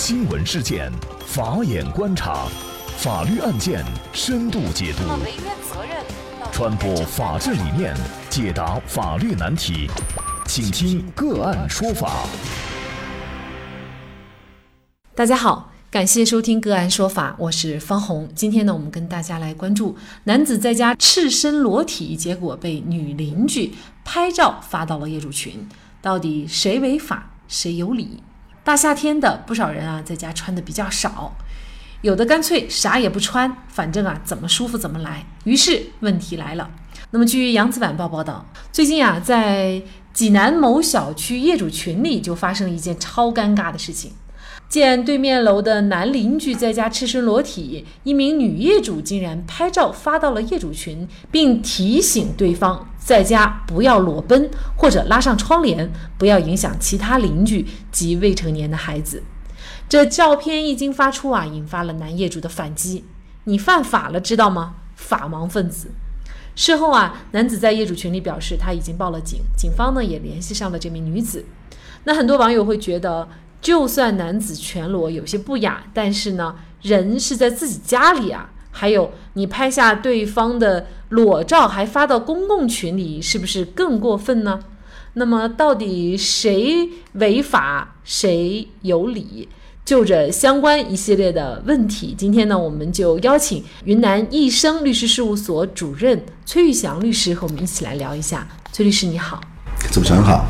新闻事件，法眼观察，法律案件深度解读，传播法治理念，解答法律难题，请听个案说法。大家好，感谢收听个案说法，我是方红。今天呢，我们跟大家来关注男子在家赤身裸体，结果被女邻居拍照发到了业主群，到底谁违法，谁有理？大夏天的，不少人啊在家穿的比较少，有的干脆啥也不穿，反正啊怎么舒服怎么来。于是问题来了。那么据扬子晚报报道，最近啊在济南某小区业主群里就发生了一件超尴尬的事情。见对面楼的男邻居在家赤身裸体，一名女业主竟然拍照发到了业主群，并提醒对方在家不要裸奔或者拉上窗帘，不要影响其他邻居及未成年的孩子。这照片一经发出啊，引发了男业主的反击：“你犯法了，知道吗？法盲分子！”事后啊，男子在业主群里表示他已经报了警，警方呢也联系上了这名女子。那很多网友会觉得。就算男子全裸有些不雅，但是呢，人是在自己家里啊。还有，你拍下对方的裸照还发到公共群里，是不是更过分呢？那么，到底谁违法，谁有理？就着相关一系列的问题，今天呢，我们就邀请云南易生律师事务所主任崔玉祥律师和我们一起来聊一下。崔律师，你好。主持人好。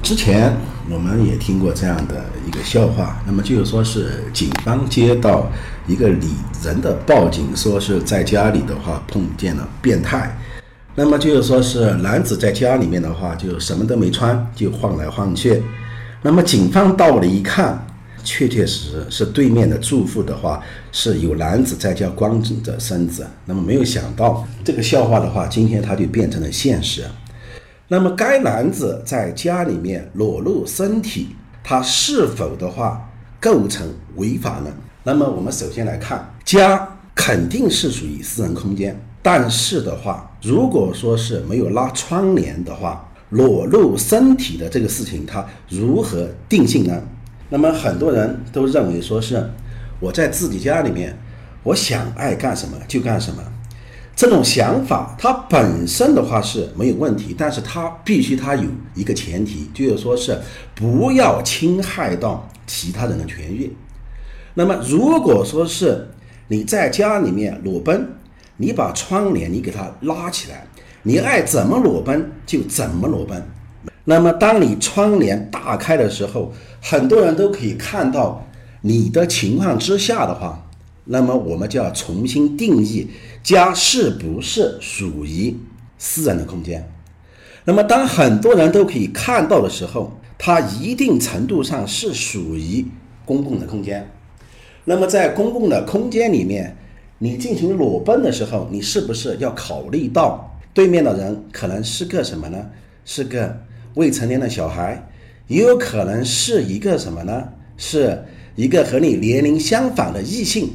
之前我们也听过这样的一个笑话，那么就是说是警方接到一个女人的报警，说是在家里的话碰见了变态，那么就是说是男子在家里面的话就什么都没穿，就晃来晃去，那么警方到了一看，确确实实是对面的住户的话是有男子在家光着身子，那么没有想到这个笑话的话，今天它就变成了现实。那么，该男子在家里面裸露身体，他是否的话构成违法呢？那么，我们首先来看，家肯定是属于私人空间，但是的话，如果说是没有拉窗帘的话，裸露身体的这个事情，它如何定性呢？那么，很多人都认为说是我在自己家里面，我想爱干什么就干什么。这种想法，它本身的话是没有问题，但是它必须它有一个前提，就是说是不要侵害到其他人的权益。那么，如果说是你在家里面裸奔，你把窗帘你给它拉起来，你爱怎么裸奔就怎么裸奔。那么，当你窗帘大开的时候，很多人都可以看到你的情况之下的话。那么我们就要重新定义家是不是属于私人的空间。那么当很多人都可以看到的时候，它一定程度上是属于公共的空间。那么在公共的空间里面，你进行裸奔的时候，你是不是要考虑到对面的人可能是个什么呢？是个未成年的小孩，也有可能是一个什么呢？是一个和你年龄相仿的异性。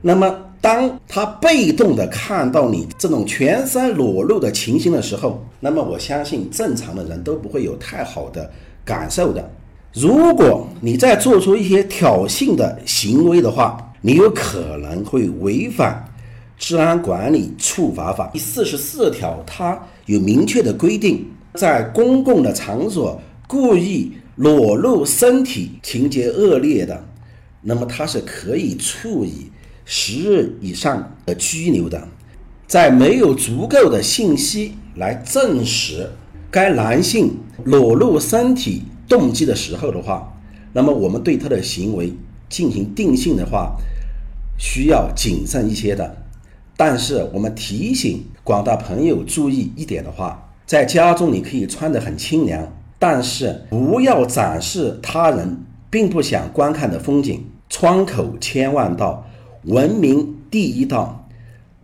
那么，当他被动的看到你这种全身裸露的情形的时候，那么我相信正常的人都不会有太好的感受的。如果你再做出一些挑衅的行为的话，你有可能会违反《治安管理处罚法》第四十四条，它有明确的规定，在公共的场所故意裸露身体，情节恶劣的，那么它是可以处以。十日以上的拘留的，在没有足够的信息来证实该男性裸露身体动机的时候的话，那么我们对他的行为进行定性的话，需要谨慎一些的。但是我们提醒广大朋友注意一点的话，在家中你可以穿得很清凉，但是不要展示他人并不想观看的风景，窗口千万道。文明第一道，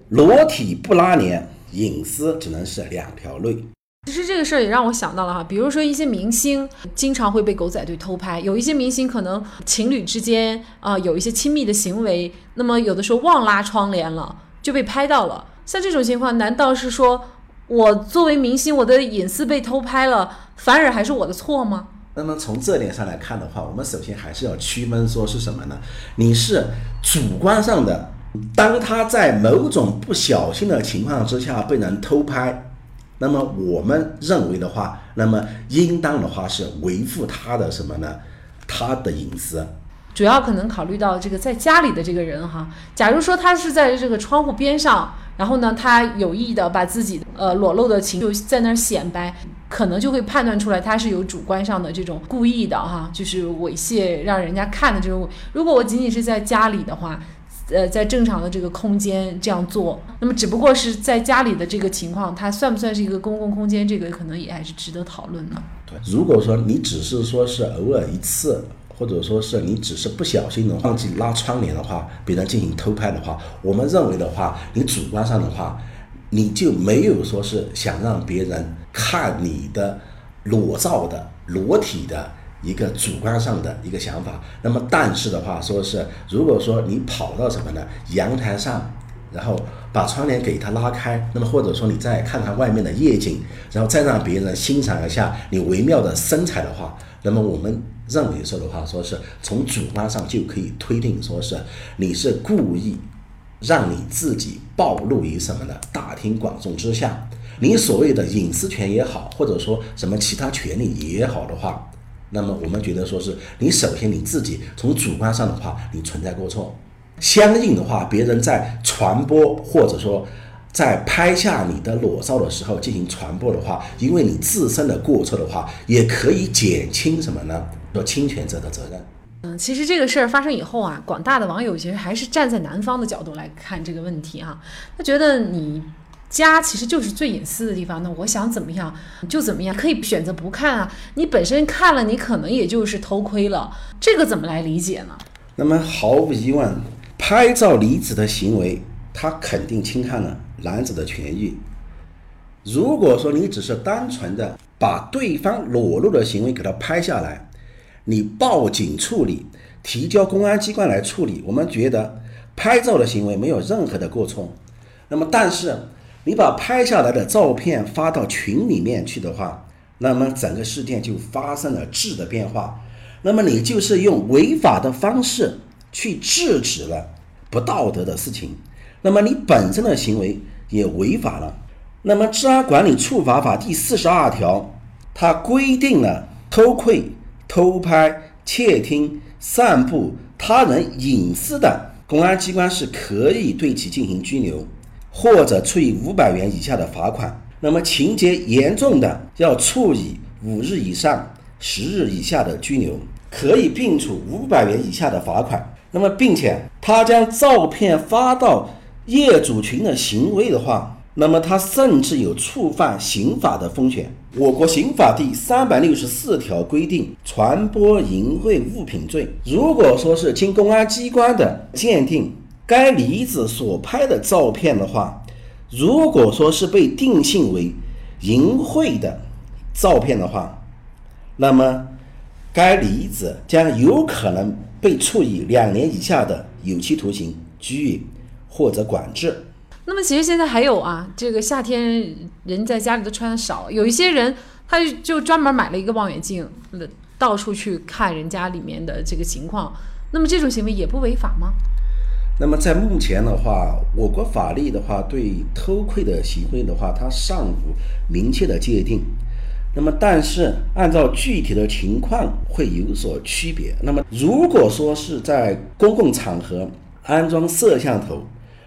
裸体不拉帘，隐私只能是两条路。其实这个事儿也让我想到了哈，比如说一些明星经常会被狗仔队偷拍，有一些明星可能情侣之间啊有一些亲密的行为，那么有的时候忘拉窗帘了就被拍到了。像这种情况，难道是说我作为明星，我的隐私被偷拍了，反而还是我的错吗？那么从这点上来看的话，我们首先还是要区分说是什么呢？你是主观上的，当他在某种不小心的情况之下被人偷拍，那么我们认为的话，那么应当的话是维护他的什么呢？他的隐私。主要可能考虑到这个在家里的这个人哈，假如说他是在这个窗户边上，然后呢，他有意的把自己呃裸露的情就在那儿显摆，可能就会判断出来他是有主观上的这种故意的哈，就是猥亵让人家看的这种。如果我仅仅是在家里的话，呃，在正常的这个空间这样做，那么只不过是在家里的这个情况，它算不算是一个公共空间？这个可能也还是值得讨论的。对，如果说你只是说是偶尔一次。或者说是你只是不小心的忘记拉窗帘的话，别人进行偷拍的话，我们认为的话，你主观上的话，你就没有说是想让别人看你的裸照的裸体的一个主观上的一个想法。那么，但是的话，说是如果说你跑到什么呢？阳台上，然后把窗帘给他拉开，那么或者说你再看看外面的夜景，然后再让别人欣赏一下你微妙的身材的话，那么我们。认为说的话，说是从主观上就可以推定，说是你是故意让你自己暴露于什么呢？大庭广众之下，你所谓的隐私权也好，或者说什么其他权利也好的话，那么我们觉得说是你首先你自己从主观上的话，你存在过错，相应的话，别人在传播或者说。在拍下你的裸照的时候进行传播的话，因为你自身的过错的话，也可以减轻什么呢？说侵权者的责任。嗯，其实这个事儿发生以后啊，广大的网友其实还是站在男方的角度来看这个问题哈。他觉得你家其实就是最隐私的地方，那我想怎么样就怎么样，可以选择不看啊。你本身看了，你可能也就是偷窥了，这个怎么来理解呢？那么毫无疑问，拍照离子的行为，他肯定侵害了。男子的权益，如果说你只是单纯的把对方裸露的行为给他拍下来，你报警处理，提交公安机关来处理，我们觉得拍照的行为没有任何的过错。那么，但是你把拍下来的照片发到群里面去的话，那么整个事件就发生了质的变化。那么你就是用违法的方式去制止了不道德的事情。那么你本身的行为。也违法了。那么《治安管理处罚法》第四十二条，它规定了偷窥、偷拍、窃听、散布他人隐私的，公安机关是可以对其进行拘留，或者处以五百元以下的罚款。那么情节严重的，要处以五日以上十日以下的拘留，可以并处五百元以下的罚款。那么，并且他将照片发到。业主群的行为的话，那么他甚至有触犯刑法的风险。我国刑法第三百六十四条规定，传播淫秽物品罪，如果说是经公安机关的鉴定，该女子所拍的照片的话，如果说是被定性为淫秽的照片的话，那么该女子将有可能被处以两年以下的有期徒刑、拘役。或者管制。那么其实现在还有啊，这个夏天人在家里都穿的少，有一些人他就专门买了一个望远镜，到处去看人家里面的这个情况。那么这种行为也不违法吗？那么在目前的话，我国法律的话对偷窥的行为的话，它尚无明确的界定。那么但是按照具体的情况会有所区别。那么如果说是在公共场合安装摄像头，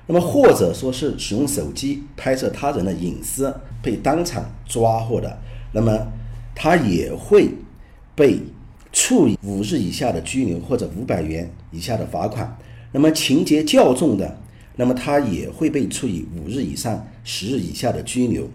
那么或者说是使用手机拍摄他人的隐私被当场抓获的，那么他也会被处以五日以下的拘留或者五百元以下的罚款。那么情节较重的，那么他也会被处以五日以上十日以下的拘留。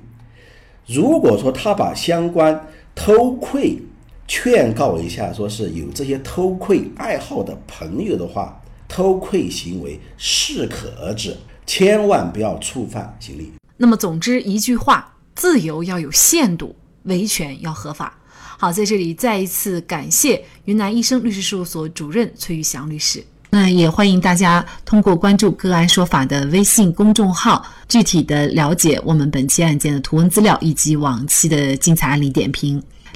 如果说他把相关偷窥劝告一下，说是有这些偷窥爱好的朋友的话。偷窥行为适可而止，千万不要触犯刑律。那么，总之一句话，自由要有限度，维权要合法。好，在这里再一次感谢云南医生律师事务所主任崔玉祥律师。那也欢迎大家通过关注“个案说法”的微信公众号，具体的了解我们本期案件的图文资料以及往期的精彩案例点评。